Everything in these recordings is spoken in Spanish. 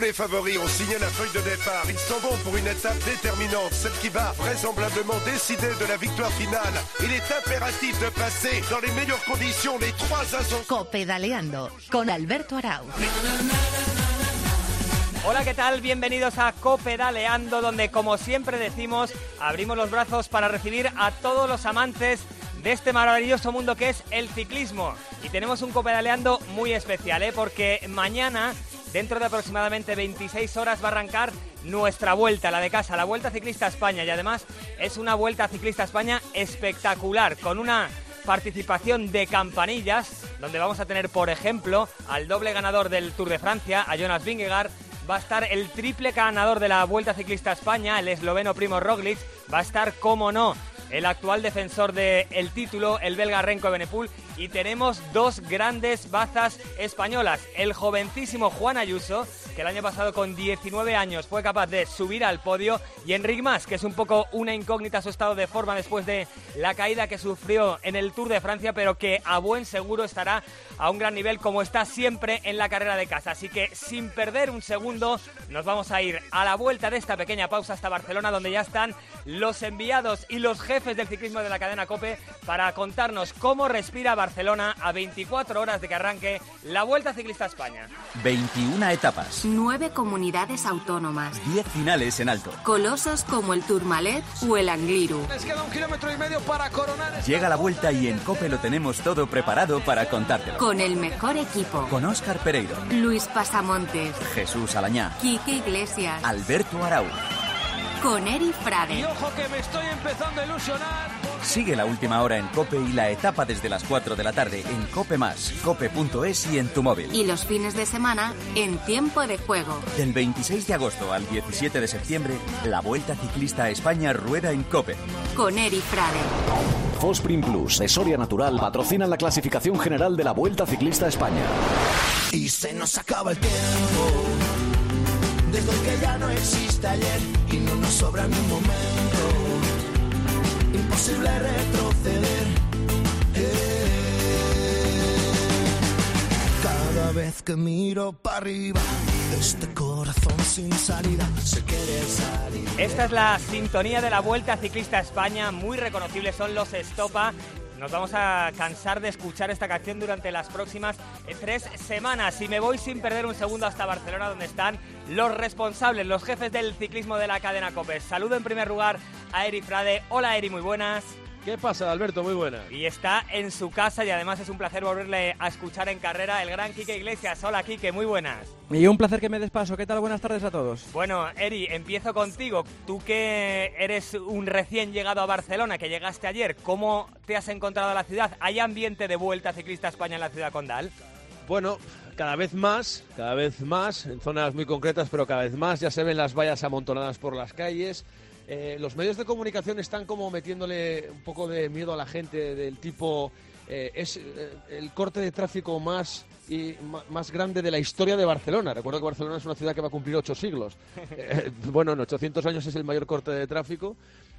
Tous les favoris ont signé la feuille de départ. Ils s'en vont pour une étape déterminante, celle qui va vraisemblablement décider de la victoire finale. Il est impératif de passer dans les meilleures conditions les trois ascensions. Copedaleando con Alberto Arau. Hola, ¿qué tal? Bienvenidos a Copedaleando, donde como siempre decimos, abrimos los brazos para recibir a todos los amantes de este maravilloso mundo que es el ciclismo. Y tenemos un Copedaleando muy especial, ¿eh? porque mañana, dentro de aproximadamente 26 horas, va a arrancar nuestra vuelta, la de casa, la Vuelta Ciclista a España. Y además es una Vuelta Ciclista a España espectacular, con una participación de campanillas, donde vamos a tener, por ejemplo, al doble ganador del Tour de Francia, a Jonas Vingegaard, va a estar el triple ganador de la Vuelta Ciclista a España, el esloveno Primo Roglic, va a estar, como no, el actual defensor del título, el belga Renko Benepul, y tenemos dos grandes bazas españolas. El jovencísimo Juan Ayuso, que el año pasado con 19 años fue capaz de subir al podio, y Enric Mas, que es un poco una incógnita su estado de forma después de la caída que sufrió en el Tour de Francia, pero que a buen seguro estará a un gran nivel como está siempre en la carrera de casa. Así que sin perder un segundo, nos vamos a ir a la vuelta de esta pequeña pausa hasta Barcelona, donde ya están los enviados y los jefes del ciclismo de la cadena Cope para contarnos cómo respira Barcelona a 24 horas de que arranque la Vuelta Ciclista a España. 21 etapas, Nueve comunidades autónomas. 10 finales en alto. Colosos como el Tourmalet o el Angliru. Les queda un kilómetro y medio para coronar. Llega la vuelta y en Cope lo tenemos todo preparado para contártelo. Con el mejor equipo. Con Óscar Pereiro, Luis Pasamontes. Jesús Alañá, Quique Iglesias. Alberto Arau. Con Eri Y Frade. ojo que me estoy empezando a ilusionar. Sigue la última hora en Cope y la etapa desde las 4 de la tarde en Cope Más, cope.es y en tu móvil. Y los fines de semana en tiempo de juego. Del 26 de agosto al 17 de septiembre, la Vuelta Ciclista a España rueda en Cope. Con Eri Frade. Fosprin Plus de Soria Natural patrocina la clasificación general de la Vuelta Ciclista a España. Y se nos acaba el tiempo. Desde que ya no existe ayer y no nos sobra ni un momento. Imposible retroceder. Eh. Cada vez que miro para arriba, este corazón sin salida se quiere salir. Esta es la sintonía de la Vuelta Ciclista a España, muy reconocibles son los Estopa. Nos vamos a cansar de escuchar esta canción durante las próximas eh, tres semanas. Y me voy sin perder un segundo hasta Barcelona, donde están los responsables, los jefes del ciclismo de la cadena COPES. Saludo en primer lugar a Eri Frade. Hola Eri, muy buenas. ¿Qué pasa, Alberto? Muy buena. Y está en su casa y además es un placer volverle a escuchar en carrera el gran Quique Iglesias. Hola Quique, muy buenas. Y un placer que me des paso. ¿Qué tal? Buenas tardes a todos. Bueno, Eri, empiezo contigo. Tú que eres un recién llegado a Barcelona, que llegaste ayer, ¿cómo te has encontrado la ciudad? ¿Hay ambiente de vuelta ciclista a España en la ciudad condal? Bueno, cada vez más, cada vez más, en zonas muy concretas, pero cada vez más, ya se ven las vallas amontonadas por las calles. Eh, los medios de comunicación están como metiéndole un poco de miedo a la gente del tipo eh, es eh, el corte de tráfico más y más grande de la historia de Barcelona. Recuerdo que Barcelona es una ciudad que va a cumplir ocho siglos. Bueno, en 800 años es el mayor corte de tráfico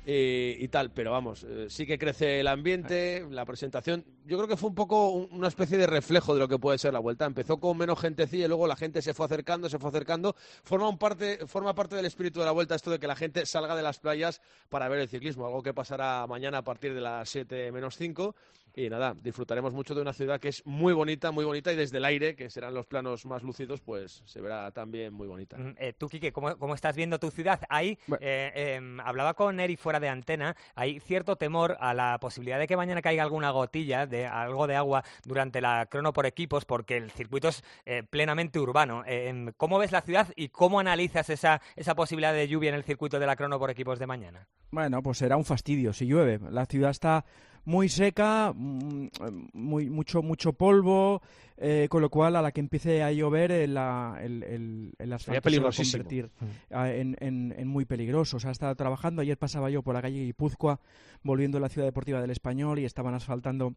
eh, y tal, pero vamos, eh, sí que crece el ambiente, la presentación. Yo creo que fue un poco un- una especie de reflejo de lo que puede ser la vuelta. Empezó con menos gentecilla y luego la gente se fue acercando, se fue acercando. Forma, un parte, forma parte del espíritu de la vuelta esto de que la gente salga de las playas para ver el ciclismo, algo que pasará mañana a partir de las 7 menos 5. Y nada, disfrutaremos mucho de una ciudad que es muy bonita, muy bonita y desde el aire, que serán los planos más lúcidos, pues se verá también muy bonita. Mm, eh, tú, Quique, ¿cómo, cómo estás viendo tu ciudad? Ahí, Bueno. eh, em, hablaba con Eri fuera de antena, hay cierto temor a la posibilidad de que mañana caiga alguna gotilla, de algo de agua durante la crono por equipos, porque el circuito es eh, plenamente urbano. Eh, em, ¿Cómo ves la ciudad y cómo analizas esa, esa posibilidad de lluvia en el circuito de la crono por equipos de mañana? Bueno, pues será un fastidio si llueve. La ciudad está muy seca, mm, muy, mucho, mucho polvo, eh, con lo cual a la que empiece a llover el, la- el, el, el asfalto se va a convertir ah, en, en- en muy peligroso. O sea, está trabajando. Ayer pasaba yo por la calle Guipúzcoa, volviendo a la ciudad deportiva del Español y estaban asfaltando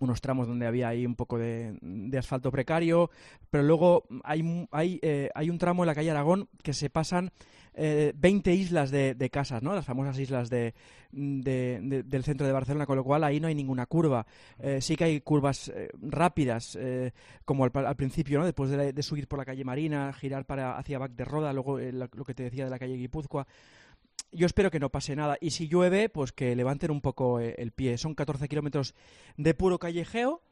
unos tramos donde había ahí un poco de, asfalto precario, pero luego hay, hay, eh, hay un tramo en la calle Aragón que se pasan eh, 20 islas de, de casas, ¿no? Las famosas islas de, de- de- del centro de Barcelona, con lo cual ahí no hay ninguna curva. Eh, sí que hay curvas eh, rápidas, eh, como al, principio, ¿no? Después de, la- de subir por la calle Marina, girar para hacia Bac de Roda, luego lo que te decía de la calle Guipúzcoa. Yo espero que no pase nada. Y si llueve, pues que levanten un poco eh, el pie. Son 14 kilómetros de puro callejeo.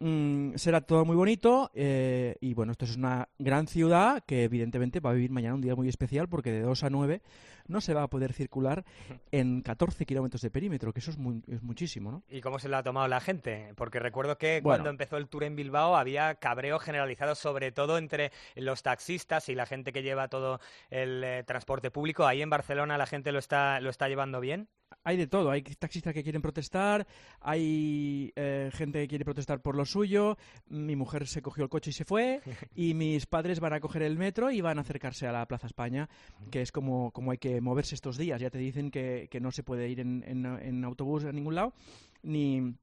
Mm, será todo muy bonito. eh, y bueno, esto es una gran ciudad que evidentemente va a vivir mañana un día muy especial porque de 2 a 9 no se va a poder circular en 14 kilómetros de perímetro, que eso es, muy- es muchísimo, ¿no? ¿Y cómo se lo ha tomado la gente? Porque recuerdo que Bueno. cuando empezó el tour en Bilbao había cabreo generalizado, sobre todo entre los taxistas y la gente que lleva todo el eh, transporte público. Ahí en Barcelona la gente lo está, lo está llevando bien. Hay de todo, hay taxistas que quieren protestar, hay eh, gente que quiere protestar por lo suyo, mi mujer se cogió el coche y se fue, y mis padres van a coger el metro y van a acercarse a la Plaza España, que es como, como hay que moverse estos días. Ya te dicen que, que no se puede ir en, en- en autobús a ningún lado, ni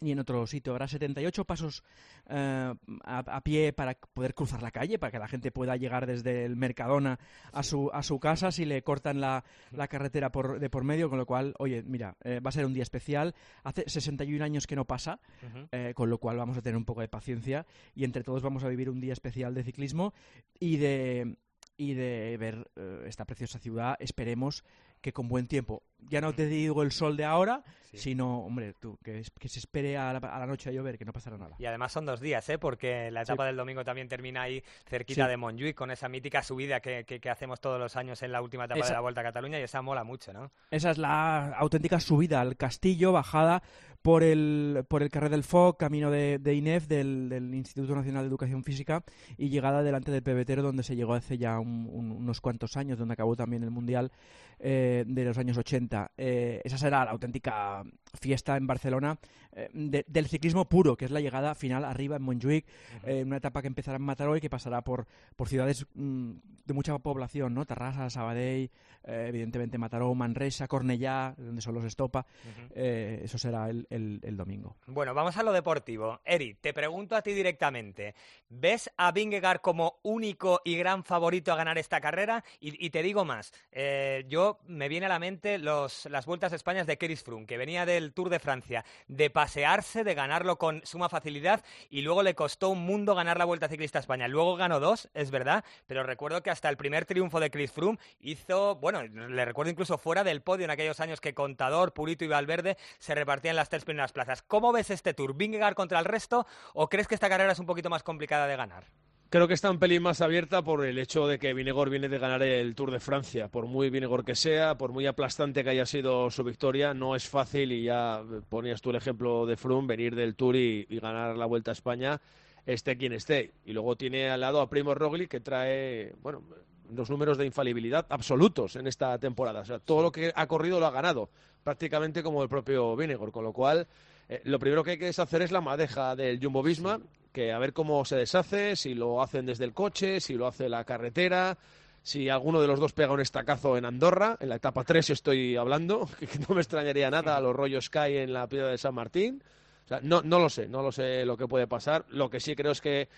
ni en otro sitio. Habrá 78 pasos eh, a, a pie para poder cruzar la calle, para que la gente pueda llegar desde el Mercadona a su, a su casa si le cortan la, la carretera por, de por medio, con lo cual, oye, mira, eh, va a ser un día especial. Hace 61 años que no pasa, eh, con lo cual vamos a tener un poco de paciencia y entre todos vamos a vivir un día especial de ciclismo y de y de ver eh, esta preciosa ciudad, esperemos que con buen tiempo. Ya no te digo el sol de ahora, sino, hombre, tú, que, es- que se espere a la, a la noche a llover, que no pasará nada. Y además son dos días, ¿eh? porque la etapa Sí. del domingo también termina ahí cerquita Sí. de Montjuic con esa mítica subida que, que- que hacemos todos los años en la última etapa de la Vuelta a Cataluña y esa mola mucho, ¿no? Esa es la auténtica subida al castillo, bajada por el, por el Carrer del Foc, camino de, de INEF, del, del Instituto Nacional de Educación Física, y llegada delante del pebetero, donde se llegó hace ya un- un- unos cuantos años, donde acabó también el Mundial eh, de los años 80. Eh, esa será la auténtica fiesta en Barcelona de- del ciclismo puro, que es la llegada final arriba en Montjuic, eh, una etapa que empezará en Mataró y que pasará por, por ciudades mm, de mucha población, ¿no? Terrassa, Sabadell, eh, evidentemente Mataró, Manresa, Cornellá, donde son los Estopa. Eh, eso será el, el- el domingo. Bueno, vamos a lo deportivo. Eri, te pregunto a ti directamente. ¿Ves a Vingegaard como único y gran favorito a ganar esta carrera? Y, y te digo más. eh, yo me viene a la mente los, las vueltas a España de Keris Froome, que venía del Tour de Francia, de pasearse, de ganarlo con suma facilidad y luego le costó un mundo ganar la Vuelta Ciclista a España. Luego ganó dos, es verdad, pero recuerdo que hasta el primer triunfo de Chris Froome hizo, bueno, le recuerdo incluso fuera del podio en aquellos años que Contador, Purito y Valverde se repartían las tres primeras plazas. ¿Cómo ves este Tour? ¿Vingegaard contra el resto o crees que esta carrera es un poquito más complicada de ganar? Creo que está un pelín más abierta por el hecho de que Vinegor viene de ganar el Tour de Francia. Por muy Vinegor que sea, por muy aplastante que haya sido su victoria, no es fácil, y ya ponías tú el ejemplo de Froome, venir del Tour y, y ganar la Vuelta a España, esté quien esté. Y luego tiene al lado a Primo Roglic, que trae, bueno, los números de infalibilidad absolutos en esta temporada. O sea, todo lo que ha corrido lo ha ganado, prácticamente como el propio Vinegor, con lo cual... eh, lo primero que hay que deshacer es la madeja del Jumbo Visma, que a ver cómo se deshace, si lo hacen desde el coche, si lo hace la carretera, si alguno de los dos pega un estacazo en Andorra, en la etapa 3 estoy hablando, que no me extrañaría nada a los rollos Sky en la piedra de San Martín. O sea, no, no lo sé, no lo sé lo que puede pasar. Lo que sí creo es que,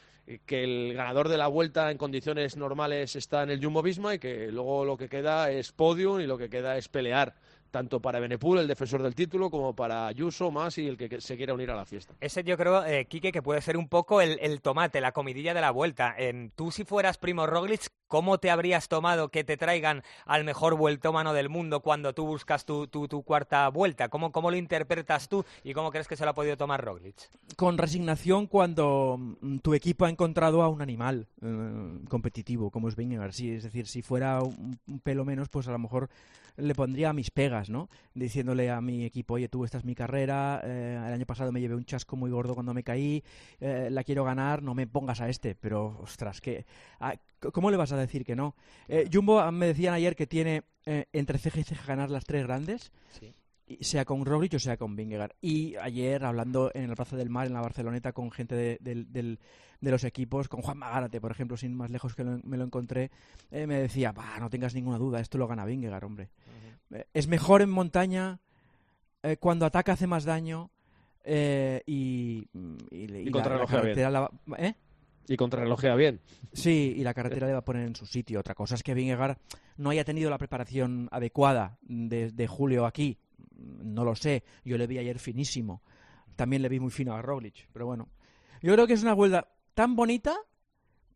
que el ganador de la vuelta en condiciones normales está en el Jumbo Visma y que luego lo que queda es podium y lo que queda es pelear tanto para Benepul, el defensor del título, como para Ayuso, más y el que se quiera unir a la fiesta. Ese yo creo, eh, Quique, que puede ser un poco el, el tomate, la comidilla de la vuelta. Em, tú si fueras Primo Roglic, ¿cómo te habrías tomado que te traigan al mejor vueltómano del mundo cuando tú buscas tu, tu, cuarta vuelta? ¿Cómo, ¿Cómo lo interpretas tú y cómo crees que se lo ha podido tomar Roglic? Con resignación cuando mm, tu equipo ha encontrado a un animal eh, competitivo, como es Vingegaard. Sí, es decir, si fuera un, pelo menos, pues a lo mejor le pondría mis pegas, ¿no? Diciéndole a mi equipo, oye, tú, esta es mi carrera, eh, el año pasado me llevé un chasco muy gordo cuando me caí, eh, la quiero ganar, no me pongas a este, pero, ostras, que, ah, ¿cómo le vas a decir que no? Eh, Jumbo, ah, me decían ayer que tiene eh, entre ceja y ceja ganar las tres grandes, y sea con Roglic o sea con Vingegaard. Y ayer, hablando en el Plaza del Mar, en la Barceloneta, con gente de, de los equipos, con Juan Magárate, por ejemplo, sin más lejos que lo- me lo encontré, eh, me decía, "Bah, no tengas ninguna duda, esto lo gana Vingegaard, hombre. Eh, es mejor en montaña, eh, cuando ataca hace más daño, eh, y, y, le- Y y la, contrarrelojea la carretera la va- ¿eh? Y contrarrelojea bien. Sí, y la carretera le va a poner en su sitio. Otra cosa es que Vingegaard no haya tenido la preparación adecuada desde julio aquí. No lo sé. Yo le vi ayer finísimo. También le vi muy fino a Roglic. Pero bueno, yo creo que es una vuelta tan bonita,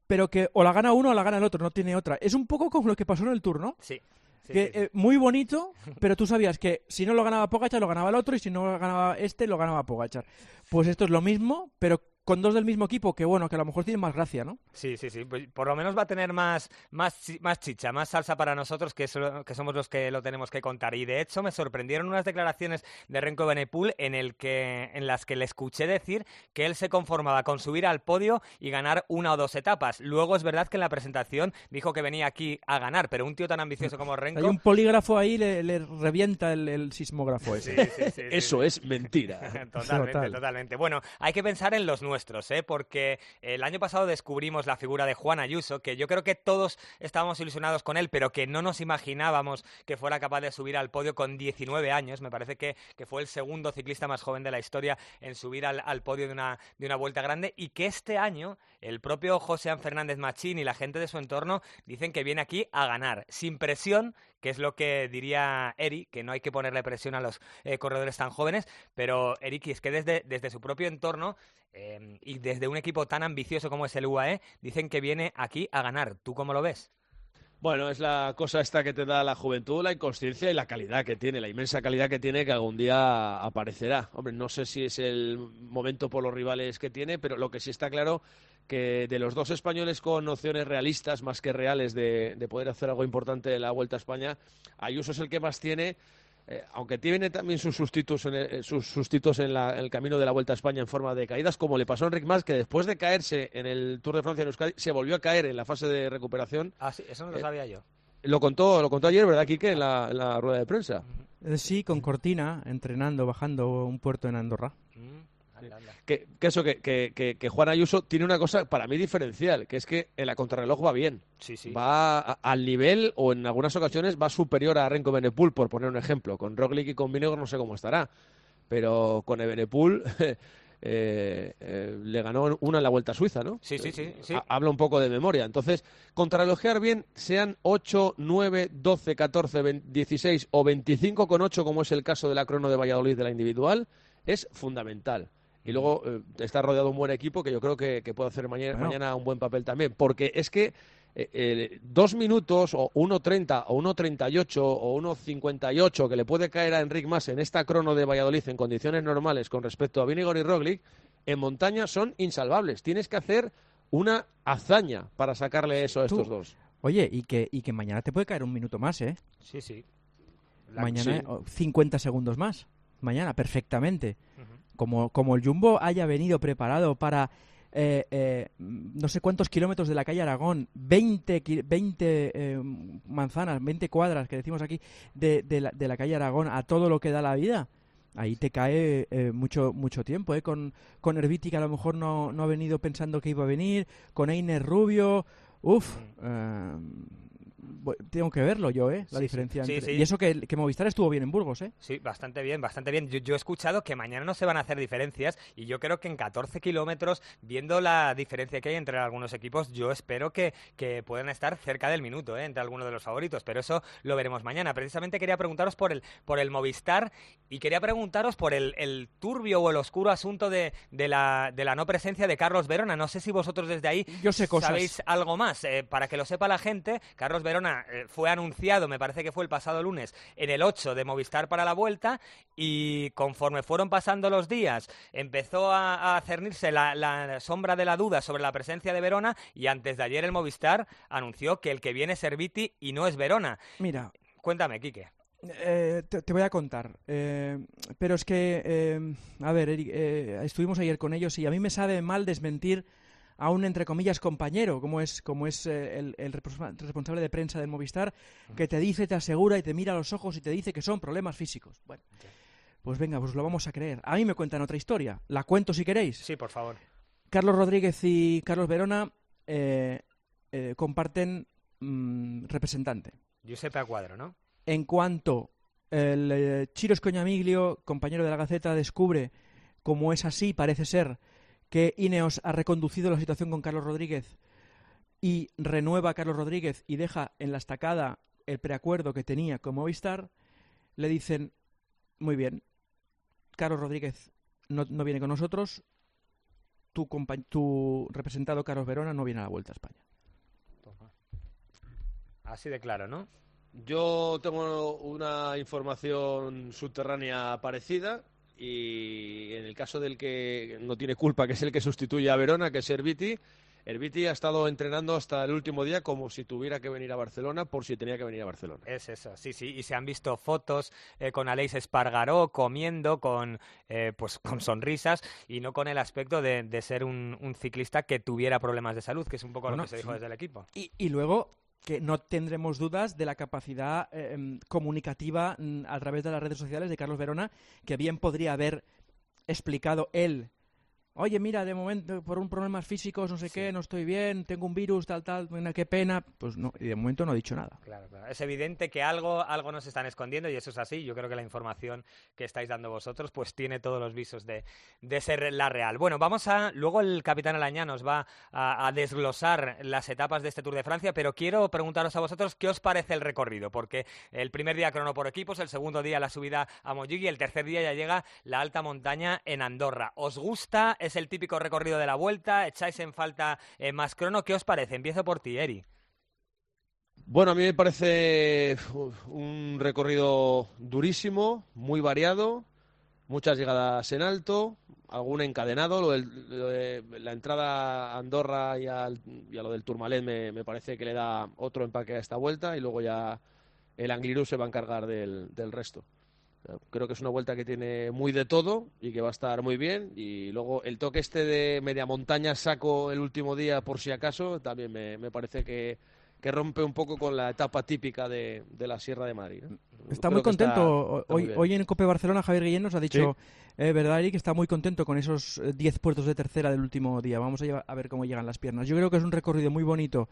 pero que o la gana uno o la gana el otro. No tiene otra. Es un poco como lo que pasó en el Tour, ¿no? Sí. sí, que sí, sí. eh, muy bonito, pero tú sabías que si no lo ganaba Pogachar, lo ganaba el otro, y si no lo ganaba este, lo ganaba Pogachar. Pues esto es lo mismo, pero con dos del mismo equipo, que bueno, que a lo mejor tiene más gracia, ¿no? Sí, sí, sí. Pues por lo menos va a tener más, más, más chicha, más salsa para nosotros, que, so- que somos los que lo tenemos que contar. Y de hecho me sorprendieron unas declaraciones de Renko Benepul en, el que, en las que le escuché decir que él se conformaba con subir al podio y ganar una o dos etapas. Luego es verdad que en la presentación dijo que venía aquí a ganar, pero un tío tan ambicioso como Renko... Hay un polígrafo ahí, le, le revienta el, el sismógrafo ese. Sí, sí, sí, sí, Eso sí. es mentira. Totalmente, Total. totalmente. Bueno, hay que pensar en los nuestros, ¿eh? porque el año pasado descubrimos la figura de Juan Ayuso, que yo creo que todos estábamos ilusionados con él, pero que no nos imaginábamos que fuera capaz de subir al podio con 19 años. Me parece que, que fue el segundo ciclista más joven de la historia en subir al, al podio de una, de una vuelta grande y que este año el propio José Fernández Machín y la gente de su entorno dicen que viene aquí a ganar, sin presión, que es lo que diría Eri, que no hay que ponerle presión a los eh, corredores tan jóvenes, pero Eric, es que desde, desde su propio entorno eh, y desde un equipo tan ambicioso como es el UAE, dicen que viene aquí a ganar. ¿Tú cómo lo ves? Bueno, es la cosa esta que te da la juventud, la inconsciencia y la calidad que tiene, la inmensa calidad que tiene que algún día aparecerá. Hombre, no sé si es el momento por los rivales que tiene, pero lo que sí está claro que de los dos españoles con opciones realistas más que reales de, de poder hacer algo importante en la Vuelta a España, Ayuso es el que más tiene. eh, aunque tiene también sus sustitutos, en el, sus sustitutos en, la- en el camino de la Vuelta a España en forma de caídas, como le pasó a Enric Mas, que después de caerse en el Tour de Francia en Euskadi, se volvió a caer en la fase de recuperación Ah, sí, eso no lo Eh, sabía yo. lo contó, lo contó ayer, ¿verdad, Quique? En la, en la rueda de prensa. Eh, Sí, con Cortina, entrenando, bajando un puerto en Andorra. Mm, anda, anda. Que, que eso, que, que, que, Juan Ayuso tiene una cosa para mí diferencial, que es que en la contrarreloj va bien. Sí, sí. Va a- al nivel, o en algunas ocasiones va superior a Renko Benepul, por poner un ejemplo. Con Roglic y con Vinegor no sé cómo estará. Pero con Ebenepul eh, eh, le ganó una en la Vuelta a Suiza, ¿no? Sí, sí, sí, sí. Ha- Habla un poco de memoria. Entonces, contrarrelojear bien, sean 8, 9, 12, 14, 20, 16 o 25 con 8, como es el caso de la crono de Valladolid de la individual, es fundamental. Y luego eh, está rodeado de un buen equipo que yo creo que, que puede hacer mañana, Bueno. mañana un buen papel también. Porque es que eh, eh, dos minutos o 1.30 o 1.38 o 1.58 que le puede caer a Enric Mas en esta crono de Valladolid en condiciones normales con respecto a Vinigor y Roglic, en montaña son insalvables. Tienes que hacer una hazaña para sacarle eso a Tú- estos dos. Oye, y que, y que mañana te puede caer un minuto más, ¿eh? Sí, sí. La- mañana sí. oh, 50 segundos más. Mañana, perfectamente. Ujú. Como, como el Jumbo haya venido preparado para eh, eh, no sé cuántos kilómetros de la calle Aragón, 20, ki- 20 eh, manzanas, 20 cuadras que decimos aquí de, de la, de la calle Aragón a todo lo que da la vida. Ahí te cae eh, mucho mucho tiempo, ¿eh? Con, con Herbiti, que a lo mejor no, no ha venido pensando que iba a venir, con Einer Rubio, uff, bu- tengo que verlo yo, ¿eh? La Sí, diferencia Sí, entre... sí. Y eso que, que Movistar estuvo bien en Burgos, ¿eh? Sí, bastante bien, bastante bien. Yo, yo he escuchado que mañana no se van a hacer diferencias y yo creo que en 14 kilómetros, viendo la diferencia que hay entre algunos equipos, yo espero que, que puedan estar cerca del minuto ¿eh? entre algunos de los favoritos, pero eso lo veremos mañana. Precisamente quería preguntaros por el, por el Movistar y quería preguntaros por el, el turbio o el oscuro asunto de, de la, de la no presencia de Carlos Verona. No sé si vosotros desde ahí Yo sé cosas. sabéis algo más. Eh, para que lo sepa la gente, Carlos Verona eh, fue anunciado, me parece que fue el pasado lunes, en el 8 de Movistar para la vuelta y conforme fueron pasando los días empezó a, a cernirse la, la sombra de la duda sobre la presencia de Verona y antes de ayer el Movistar anunció que el que viene es Serviti y no es Verona. Mira, Cuéntame, Quique. Eh, te, te voy a contar. Eh, pero es que, eh, a ver, Eric, estuvimos ayer con ellos y a mí me sabe mal desmentir a un, entre comillas, compañero, como es, como es eh, el, el responsa- responsable de prensa del Movistar, que te dice, te asegura y te mira a los ojos y te dice que son problemas físicos. Bueno, pues venga, pues lo vamos a creer. A mí me cuentan otra historia. La cuento si queréis. Sí, por favor. Carlos Rodríguez y Carlos Verona eh, eh, comparten mm, representante. Giuseppe Acuadro, ¿no? En cuanto el Chiro Escoñamiglio, compañero de la Gaceta, descubre como es así, parece ser que Ineos ha reconducido la situación con Carlos Rodríguez y renueva a Carlos Rodríguez y deja en la estacada el preacuerdo que tenía con Movistar, le dicen, muy bien, Carlos Rodríguez no, no viene con nosotros, tu, tu representado Carlos Verona no viene a la Vuelta a España. Así de claro, ¿no? Yo tengo una información subterránea parecida y en el caso del que no tiene culpa, que es el que sustituye a Verona, que es Herbiti, Herbiti ha estado entrenando hasta el último día como si tuviera que venir a Barcelona por si tenía que venir a Barcelona. Es eso, sí, sí. Y se han visto fotos eh, con Aleix Espargaró comiendo con, eh, pues, con sonrisas y no con el aspecto de, de ser un, un ciclista que tuviera problemas de salud, que es un poco Bueno, lo que se dijo sí. desde el equipo. Y, y luego que no tendremos dudas de la capacidad eh, em, comunicativa mm, a través de las redes sociales de Carlos Verona, que bien podría haber explicado él. Oye, mira, de momento, por un problemas físicos, no sé qué, no estoy bien, tengo un virus, tal, tal, qué pena. Pues no, y de momento no ha dicho nada. Claro, claro. Es evidente que algo, algo nos están escondiendo y eso es así. Yo creo que la información que estáis dando vosotros pues tiene todos los visos de, de ser la real. Bueno, vamos a... Luego el capitán Alañá nos va a, a desglosar las etapas de este Tour de Francia, pero quiero preguntaros a vosotros qué os parece el recorrido, porque el primer día crono por equipos, el segundo día la subida a y el tercer día ya llega la alta montaña en Andorra. ¿Os gusta? ¿Es el típico recorrido de la vuelta? ¿Echáis en falta eh, más crono? ¿Qué os parece? Empiezo por ti, Eri. Bueno, a mí me parece un recorrido durísimo, muy variado, muchas llegadas en alto, algún encadenado. La entrada a Andorra y, a lo del Tourmalet me, parece que le da otro empaque a esta vuelta y luego ya el Angliru se va a encargar del resto. Creo que es una vuelta que tiene muy de todo y que va a estar muy bien. Y luego el toque este de media montaña saco el último día por si acaso también me, me parece que, que rompe un poco con la etapa típica de, de la Sierra de Madrid. ¿no? Está Creo muy está- contento. está muy hoy, hoy en Cope Barcelona Javier Guillén nos ha dicho, eh, ¿verdad, Eric? Que está muy contento con esos eh, 10 puertos de tercera del último día. Vamos a, llevar- a ver cómo llegan las piernas. Yo creo que es un recorrido muy bonito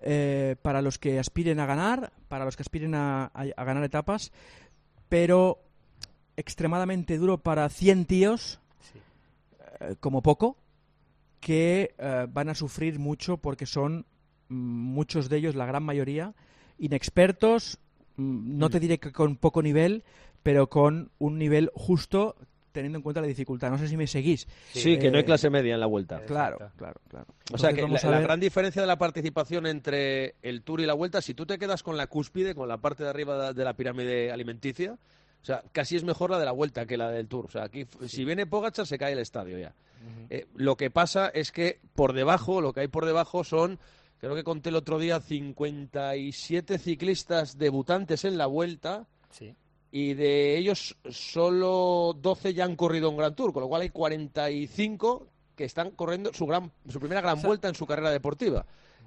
eh, para los que aspiren a ganar, para los que aspiren a, a- a ganar etapas, pero extremadamente duro para 100 tíos, eh, como poco, que eh, van a sufrir mucho porque son mm, muchos de ellos, la gran mayoría, inexpertos, mm, no te diré que con poco nivel, pero con un nivel justo teniendo en cuenta la dificultad. No sé si me seguís. Sí, que no hay Eh, clase media en la vuelta. Claro, claro, claro. O sea que la, la gran diferencia de la participación entre el Tour y la Vuelta, si tú te quedas con la cúspide, con la parte de arriba de la pirámide alimenticia, o sea, casi es mejor la de la Vuelta que la del Tour. O sea, aquí si viene Pogacar se cae el estadio ya. Eh, lo que pasa es que por debajo, lo que hay por debajo son, creo que conté el otro día, 57 ciclistas debutantes en la Vuelta Sí. y de ellos solo 12 ya han corrido un Gran Tour, con lo cual hay 45 que están corriendo su gran su primera gran O sea- vuelta en su carrera deportiva.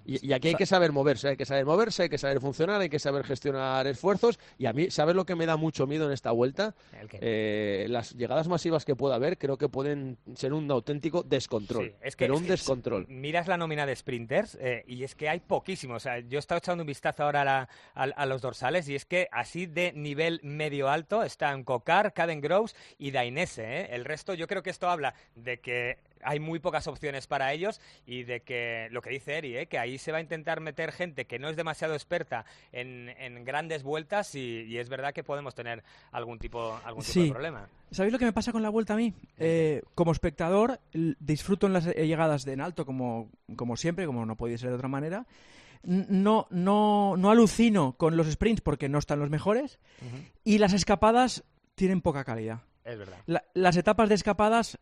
Y, y aquí hay que saber moverse, hay que saber moverse, hay que saber funcionar, hay que saber gestionar esfuerzos. Y a mí, ¿sabes lo que me da mucho miedo en esta vuelta? Eh, las llegadas masivas que pueda haber creo que pueden ser un auténtico descontrol. Sí, es que, pero es un que descontrol. miras la nómina de sprinters eh, y es que hay poquísimos. O sea, yo he estado echando un vistazo ahora a, la- a- a los dorsales y es que así de nivel medio alto están Cocar, Caden Groves y Dainese. ¿eh? El resto, yo creo que esto habla de que hay muy pocas opciones para ellos y de que lo que dice Eri, ¿eh? que ahí se va a intentar meter gente que no es demasiado experta en, en grandes vueltas y, y es verdad que podemos tener algún tipo, algún tipo Sí. de problema. ¿Sabéis lo que me pasa con la vuelta a mí? Eh, como espectador, disfruto en las eh, llegadas de en alto, como, como siempre, como no podía ser de otra manera. No, no, no alucino con los sprints porque no están los mejores. Y las escapadas tienen poca calidad. Es verdad. La- las etapas de escapadas,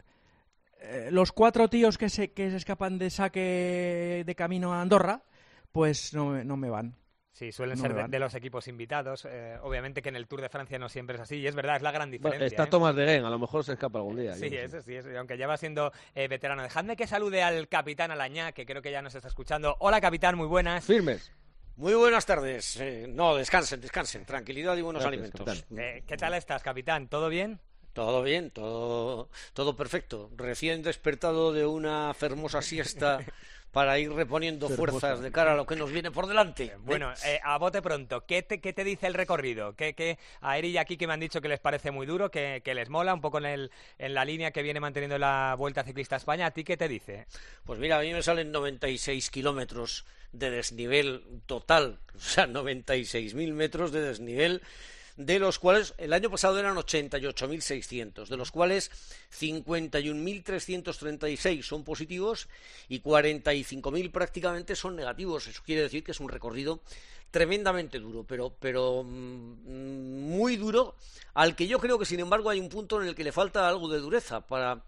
eh, los cuatro tíos que se, que se escapan de saque de camino a Andorra, pues no, me- no me van. Sí, suelen No ser de, los equipos invitados. eh, obviamente que en el Tour de Francia no siempre es así. Y es verdad, es la gran Bueno, diferencia. está ¿eh? Tomás de Gen, a lo mejor se escapa algún día. Sí, eso sí, eso, aunque ya va siendo eh, veterano. Dejadme que salude al capitán Alañá, que creo que ya nos está escuchando. Hola, capitán, muy buenas. Firmes. Muy buenas tardes. Eh, no, descansen, descansen. Tranquilidad y buenos Gracias, alimentos. Eh, ¿Qué tal estás, capitán? ¿Todo bien? Todo bien, todo, todo perfecto. Recién despertado de una hermosa siesta para ir reponiendo fuerzas de cara a lo que nos viene por delante. Bueno, eh, a bote pronto, ¿qué te, qué te dice el recorrido? ¿Qué, qué, a Eri y aquí que me han dicho que les parece muy duro, que, que les mola un poco en, el, en la línea que viene manteniendo la Vuelta Ciclista a España, ¿a ti qué te dice? Pues mira, a mí me salen 96 kilómetros de desnivel total, o sea, 96.000 metros de desnivel de los cuales el año pasado eran 88.600, de los cuales 51.336 son positivos y 45.000 prácticamente son negativos. Eso quiere decir que es un recorrido tremendamente duro, pero, pero mm, muy duro, al que yo creo que sin embargo hay un punto en el que le falta algo de dureza para,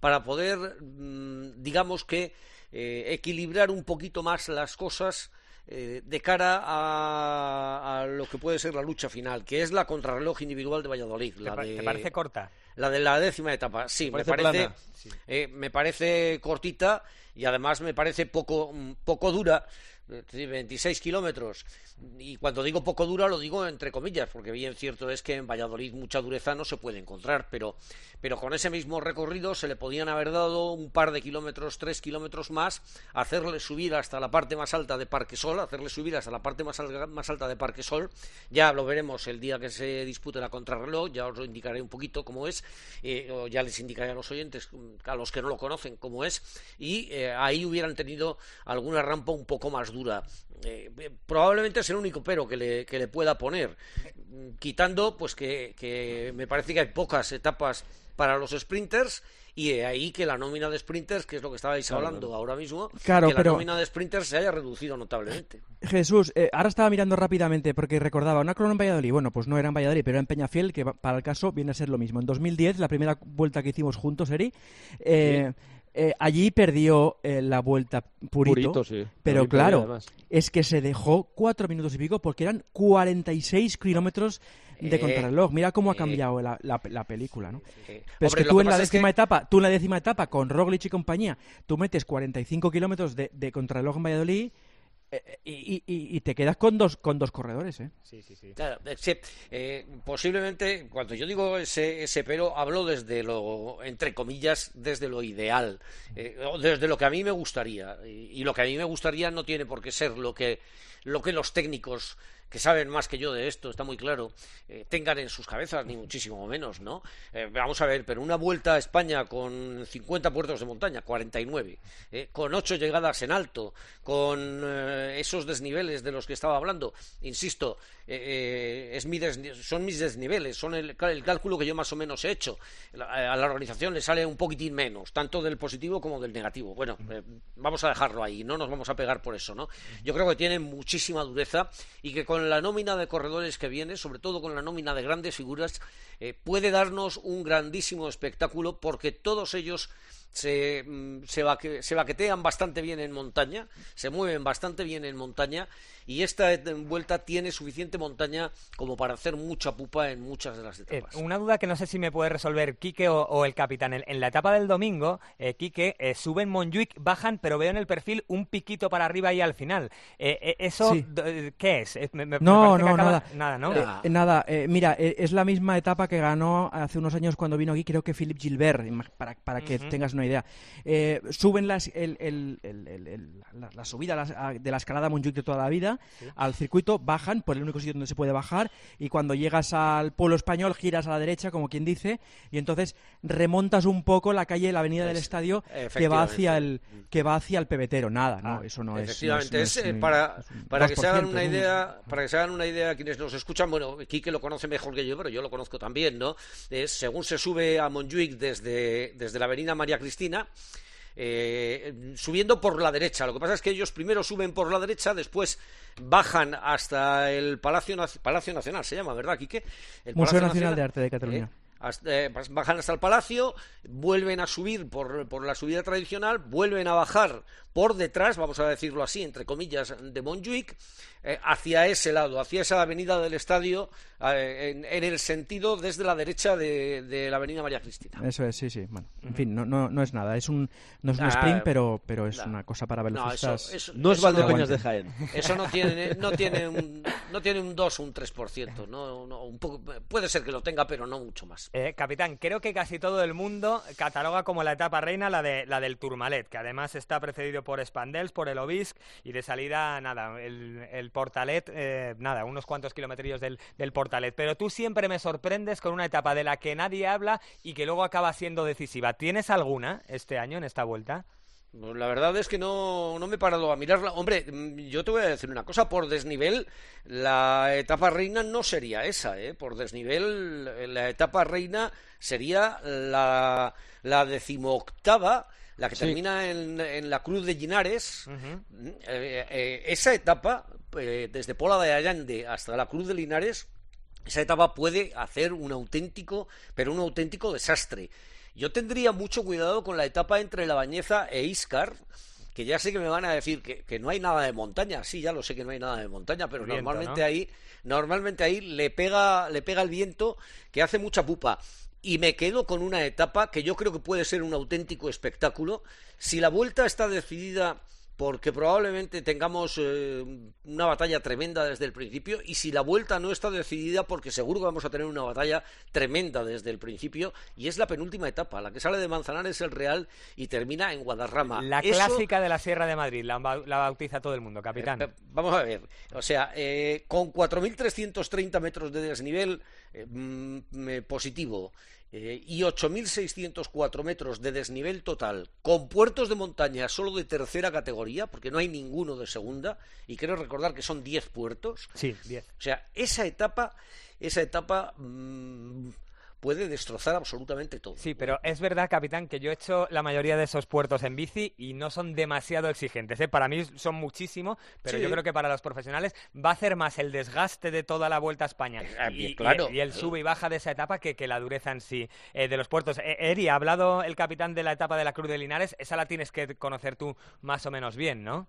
para poder, mm, digamos que, eh, equilibrar un poquito más las cosas eh, de cara a, lo que puede ser la lucha final, que es la contrarreloj individual de Valladolid. La ¿Te, de, ¿Te parece corta? La de la décima etapa, sí, me parece, eh, me parece cortita y además me parece poco, poco dura. 26 kilómetros. Y cuando digo poco dura, lo digo entre comillas, porque bien cierto es que en Valladolid mucha dureza no se puede encontrar, pero, pero con ese mismo recorrido se le podían haber dado un par de kilómetros, tres kilómetros más, hacerle subir hasta la parte más alta de Parque Sol, hacerle subir hasta la parte más, al, más alta de Parque Sol. Ya lo veremos el día que se dispute la contrarreloj, ya os lo indicaré un poquito cómo es, eh, o ya les indicaré a los oyentes, a los que no lo conocen, cómo es, y eh, ahí hubieran tenido alguna rampa un poco más dura. Eh, probablemente es el único pero que le, que le pueda poner, quitando pues que, que, me parece que hay pocas etapas para los sprinters y ahí que la nómina de sprinters, que es lo que estabais claro, hablando claro. ahora mismo, claro, que pero... la nómina de sprinters se haya reducido notablemente. Jesús, eh, ahora estaba mirando rápidamente porque recordaba una crono en Valladolid, bueno, pues no era en Valladolid, pero era en Peñafiel, que para el caso viene a ser lo mismo. En 2010, la primera vuelta que hicimos juntos, Eri, eh, sí. Eh, allí perdió eh, la vuelta Purito, Purito sí. pero claro, es que se dejó cuatro minutos y pico porque eran 46 kilómetros de contrarreloj. Mira cómo ha cambiado la, la, la película, ¿no? Pero Hombre, es que tú en la décima es que... etapa, tú en la décima etapa con Roglic y compañía, tú metes 45 kilómetros de, de contrarreloj en Valladolid eh, y, y, y, te quedas con dos con dos corredores, ¿eh? Sí, sí, sí. Claro, sí eh, posiblemente, cuando yo digo ese, ese pero, hablo desde lo, entre comillas, desde lo ideal, eh, desde lo que a mí me gustaría. Y, y, lo que a mí me gustaría no tiene por qué ser lo que, lo que los técnicos que saben más que yo de esto, está muy claro, eh, tengan en sus cabezas, ni muchísimo menos, ¿no? Eh, vamos a ver, pero una vuelta a España con 50 puertos de montaña, 49, eh, con 8 llegadas en alto, con eh, esos desniveles de los que estaba hablando, insisto, es mi son mis desniveles, son el, cálculo que yo más o menos he hecho. A la organización le sale un poquitín menos, tanto del positivo como del negativo. Bueno, vamos a dejarlo ahí, no nos vamos a pegar por eso, ¿no? Yo creo que tienen muchísima dureza y que con la nómina de corredores que viene, sobre todo con la nómina de grandes figuras, eh, puede darnos un grandísimo espectáculo porque todos ellos se, se, baque, se, baquetean bastante bien en montaña, se mueven bastante bien en montaña y esta vuelta tiene suficiente montaña como para hacer mucha pupa en muchas de las etapas. Eh, una duda que no sé si me puede resolver Quique o, o el capitán. En, en, la etapa del domingo, eh, Quique, eh, suben Montjuic, bajan, pero veo en el perfil un piquito para arriba y al final. Eh, ¿Eso sí. qué es? Me, me no, no, acaba... nada. Nada, ¿no? nada. mira, es la misma etapa que ganó hace unos años cuando vino aquí, creo que Philip Gilbert, para, para que uh -huh. tengas una idea. suben las, el, el, el, la, la, subida de la escalada Montjuic de toda la vida sí. al circuito, bajan por el único sitio donde se puede bajar y cuando llegas al pueblo español giras a la derecha, como quien dice, y entonces remontas un poco la calle, la avenida del estadio que va hacia el que va hacia el pebetero. Nada, no, ah, eso no es. Efectivamente, es, es para, para que se hagan una idea, para que se hagan una idea quienes nos escuchan, bueno, Quique lo conoce mejor que yo, pero yo lo conozco también, ¿no? Es, según se sube a Montjuic desde, desde la avenida María Cristina, eh, subiendo por la derecha. Lo que pasa es que ellos primero suben por la derecha, después bajan hasta el Palacio, Palacio Nacional, se llama, ¿verdad, Quique? El Museo Nacional, Nacional, de Arte de Cataluña. Eh, hasta, eh, bajan hasta el Palacio, vuelven a subir por, por, la subida tradicional, vuelven a bajar por detrás, vamos a decirlo así, entre comillas, de Montjuic, eh, hacia ese lado, hacia esa avenida del estadio, eh, en, en, el sentido desde la derecha de, de, la avenida María Cristina. Eso es, sí, sí. Bueno, en uh -huh. fin, no, no, no, es nada, es un, no es un ah, sprint, pero, pero es nah. una cosa para velocistas. No, eso, eso, no es Valdepeñas no, de Jaén. Eso no tiene, no tiene un, no tiene un 2 o un 3%. No, no, un poco, puede ser que lo tenga, pero no mucho más. Eh, capitán, creo que casi todo el mundo cataloga como la etapa reina la, de, la del Tourmalet, que además está precedido por Spandels, por el Obisc y de salida, nada, el, Portalet, eh, nada, unos cuantos kilometrillos del, del Portalet. Pero tú siempre me sorprendes con una etapa de la que nadie habla y que luego acaba siendo decisiva. ¿Tienes alguna este año en esta vuelta? La verdad es que no, no me he parado a mirarla. Hombre, mm, yo te voy a decir una cosa, por desnivel, la etapa reina no sería esa, ¿eh? Por desnivel, la etapa reina sería la, la decimoctava, la que termina en, en, la Cruz de Linares. Mm, eh, eh, esa etapa, eh, desde Pola de Allande hasta la Cruz de Linares, esa etapa puede hacer un auténtico, pero un auténtico desastre. Yo tendría mucho cuidado con la etapa entre La Bañeza e Iscar, que ya sé que me van a decir que, no hay nada de montaña. Sí, ya lo sé que no hay nada de montaña, pero normalmente ahí, normalmente ahí le pega, le pega el viento que hace mucha pupa. Y me quedo con una etapa que yo creo que puede ser un auténtico espectáculo. Si la vuelta está decidida porque probablemente tengamos eh, una batalla tremenda desde el principio y si la vuelta no está decidida porque seguro que vamos a tener una batalla tremenda desde el principio y es la penúltima etapa, la que sale de Manzanares el Real y termina en Guadarrama. La clásica de la Sierra de Madrid, la, bautiza todo el mundo, capitán. Eh, vamos a ver, o sea, eh, con 4.330 metros de desnivel mm, positivo eh, y 8.604 metros de desnivel total, con puertos de montaña solo de tercera categoría, porque no hay ninguno de segunda, y quiero recordar que son 10 puertos. Sí, 10. O sea, esa etapa, esa etapa mm, puede destrozar absolutamente todo. Sí, pero es verdad, capitán, que yo he hecho la mayoría de esos puertos en bici y no son demasiado exigentes. ¿eh? Para mí son muchísimo, pero yo creo que para los profesionales va a hacer más el desgaste de toda la Vuelta a España ah, y, claro. y, el sube y baja de esa etapa que, la dureza en sí eh, de los puertos. Eh, Eri, ha hablado el capitán de la etapa de la Cruz de Linares, esa la tienes que conocer tú más o menos bien, ¿no?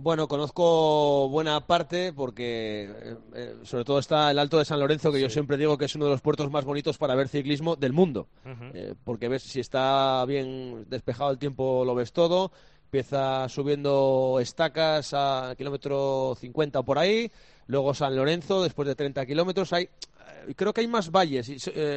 Bueno, conozco buena parte porque eh, eh, sobre todo está el Alto de San Lorenzo, que yo siempre digo que es uno de los puertos más bonitos para ver ciclismo del mundo. Eh, porque ves si está bien despejado el tiempo, lo ves todo. Empieza subiendo estacas a kilómetro 50 o por ahí. Luego San Lorenzo, después de 30 kilómetros, hay creo que hay más valles,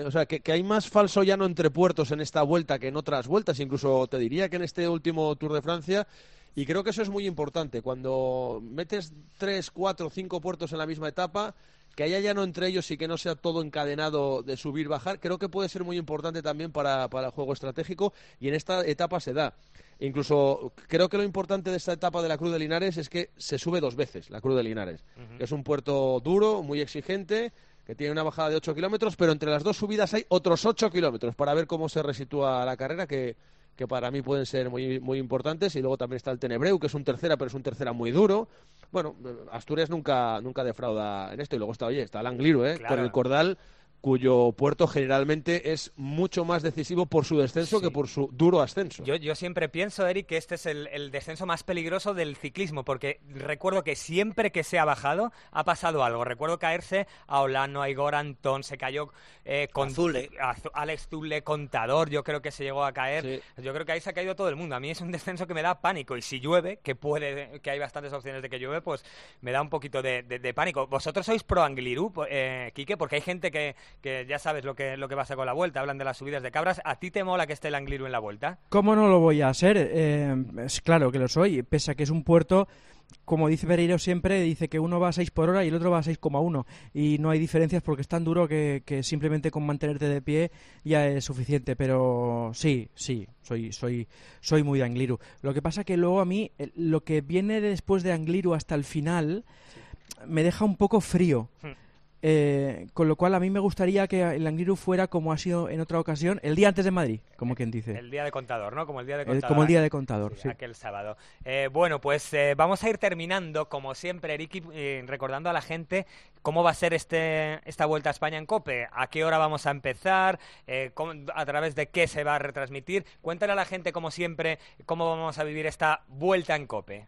o sea, que, que, hay más falso llano entre puertos en esta vuelta que en otras vueltas. Incluso te diría que en este último Tour de Francia y creo que eso es muy importante. Cuando metes tres, cuatro, cinco puertos en la misma etapa, que haya llano entre ellos y que no sea todo encadenado de subir, bajar, creo que puede ser muy importante también para, para el juego estratégico y en esta etapa se da. Incluso creo que lo importante de esta etapa de la Cruz de Linares es que se sube dos veces la Cruz de Linares. que Es un puerto duro, muy exigente, que tiene una bajada de 8 kilómetros, pero entre las dos subidas hay otros 8 kilómetros para ver cómo se resitúa la carrera, que que para mí pueden ser muy, muy importantes. Y luego también está el Tenebreu, que es un tercera, pero es un tercera muy duro. Bueno, Asturias nunca, nunca defrauda en esto. Y luego está, oye, está el Angliru, ¿eh? Con el Cordal cuyo puerto generalmente es mucho más decisivo por su descenso que por su duro ascenso. Yo, yo siempre pienso, Eric, que este es el, descenso más peligroso del ciclismo, porque recuerdo que siempre que se ha bajado ha pasado algo. Recuerdo caerse a Olano, a Igor Antón, se cayó eh, con Zule. Alex Zule, Contador, yo creo que se llegó a caer. Yo creo que ahí se ha caído todo el mundo. A mí es un descenso que me da pánico y si llueve, que puede, que hay bastantes opciones de que llueve, pues me da un poquito de, pánico. ¿Vosotros sois pro Angliru, eh, Quique? Porque hay gente que que ya sabes lo que, lo que pasa con la vuelta, hablan de las subidas de cabras. ¿A ti te mola que esté el Angliru en la vuelta? ¿Cómo no lo voy a hacer? Eh, es claro que lo soy, pese a que es un puerto como dice Pereiro siempre, dice que uno va a 6 por hora y el otro va a 6,1 y no hay diferencias porque es tan duro que, simplemente con mantenerte de pie ya es suficiente, pero sí, sí, soy, soy, soy muy de Angliru. Lo que pasa que luego a mí, eh, lo que viene después de Angliru hasta el final, me deja un poco frío. Eh, con lo cual a mí me gustaría que el Angliru fuera como ha sido en otra ocasión, el día antes de Madrid, como quien dice. El día de contador, ¿no? Como el día de contador. como el día de contador, sí. Aquel sábado. Eh, bueno, pues eh, vamos a ir terminando, como siempre, Eriki, recordando a la gente cómo va a ser este, esta vuelta a España en COPE, a qué hora vamos a empezar, a través de qué se va a retransmitir. Cuéntale a la gente, como siempre, cómo vamos a vivir esta vuelta en COPE.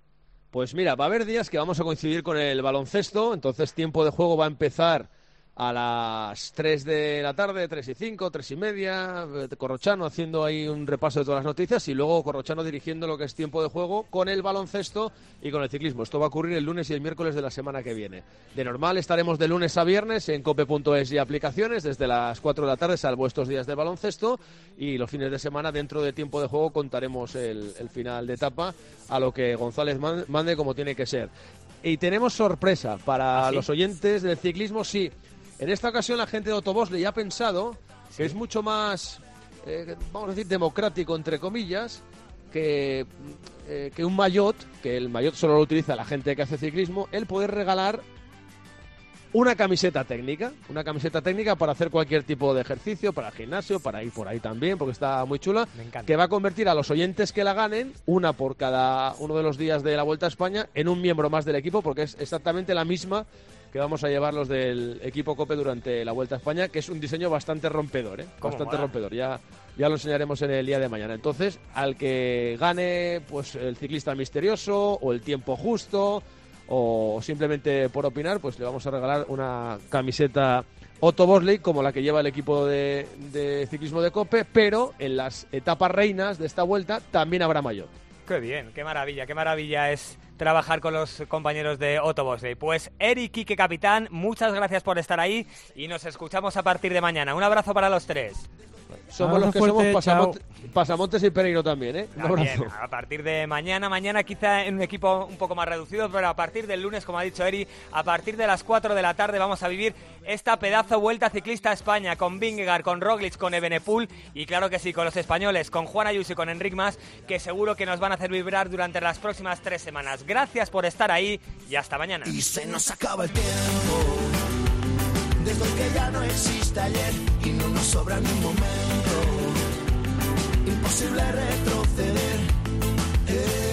Pues mira, va a haber días que vamos a coincidir con el baloncesto, entonces tiempo de juego va a empezar a las 3 de la tarde, 3 y 5, 3 y media, eh, Corrochano haciendo ahí un repaso de todas las noticias y luego Corrochano dirigiendo lo que es tiempo de juego con el baloncesto y con el ciclismo. Esto va a ocurrir el lunes y el miércoles de la semana que viene. De normal estaremos de lunes a viernes en cope.es y aplicaciones desde las 4 de la tarde, salvo estos días de baloncesto y los fines de semana dentro de tiempo de juego contaremos el, el final de etapa a lo que González man- mande como tiene que ser. Y tenemos sorpresa para ¿Ah, sí? los oyentes del ciclismo, sí. En esta ocasión la gente de Autobosle ya ha pensado que es mucho más, eh, vamos a decir, democrático, entre comillas, que, eh, que un maillot, que el maillot solo lo utiliza la gente que hace ciclismo, el poder regalar una camiseta técnica, una camiseta técnica para hacer cualquier tipo de ejercicio, para el gimnasio, para ir por ahí también, porque está muy chula, Me encanta. que va a convertir a los oyentes que la ganen, una por cada uno de los días de la Vuelta a España, en un miembro más del equipo, porque es exactamente la misma que vamos a llevar los del equipo COPE durante la Vuelta a España, que es un diseño bastante rompedor, ¿eh? ¿Cómo bastante mola? rompedor. Ya, ya lo enseñaremos en el día de mañana. Entonces, al que gane pues el ciclista misterioso o el tiempo justo o simplemente por opinar, pues le vamos a regalar una camiseta Otto Bosley como la que lleva el equipo de, de ciclismo de Cope, pero en las etapas reinas de esta vuelta también habrá mayor. Qué bien, qué maravilla, qué maravilla es trabajar con los compañeros de Otto Bosley. Pues Eric Quique Capitán, muchas gracias por estar ahí y nos escuchamos a partir de mañana. Un abrazo para los tres. Somos Abrazo los que fuerte, somos chao. pasamontes y Pereiro también, ¿eh? Un También, abrazo. a partir de mañana, mañana quizá en un equipo un poco más reducido, pero a partir del lunes, como ha dicho Eri, a partir de las 4 de la tarde vamos a vivir esta pedazo vuelta ciclista a España con Vingegaard, con Roglic, con Ebenepul y claro que sí, con los españoles, con Juan Ayuso y con Enric Mas, que seguro que nos van a hacer vibrar durante las próximas tres semanas. Gracias por estar ahí y hasta mañana. Y se nos acaba el tiempo. Desde que ya no existe ayer y no nos sobra ni un momento. Imposible retroceder. Eh.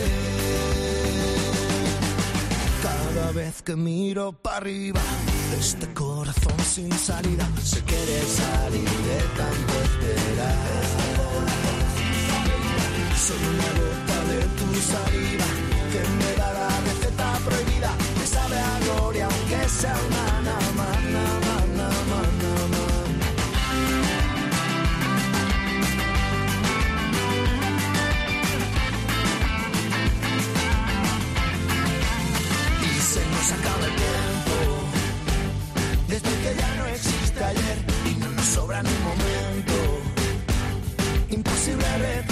Cada vez que miro para arriba, este corazón sin salida se quiere salir de tanto esperar. Soy una gota let it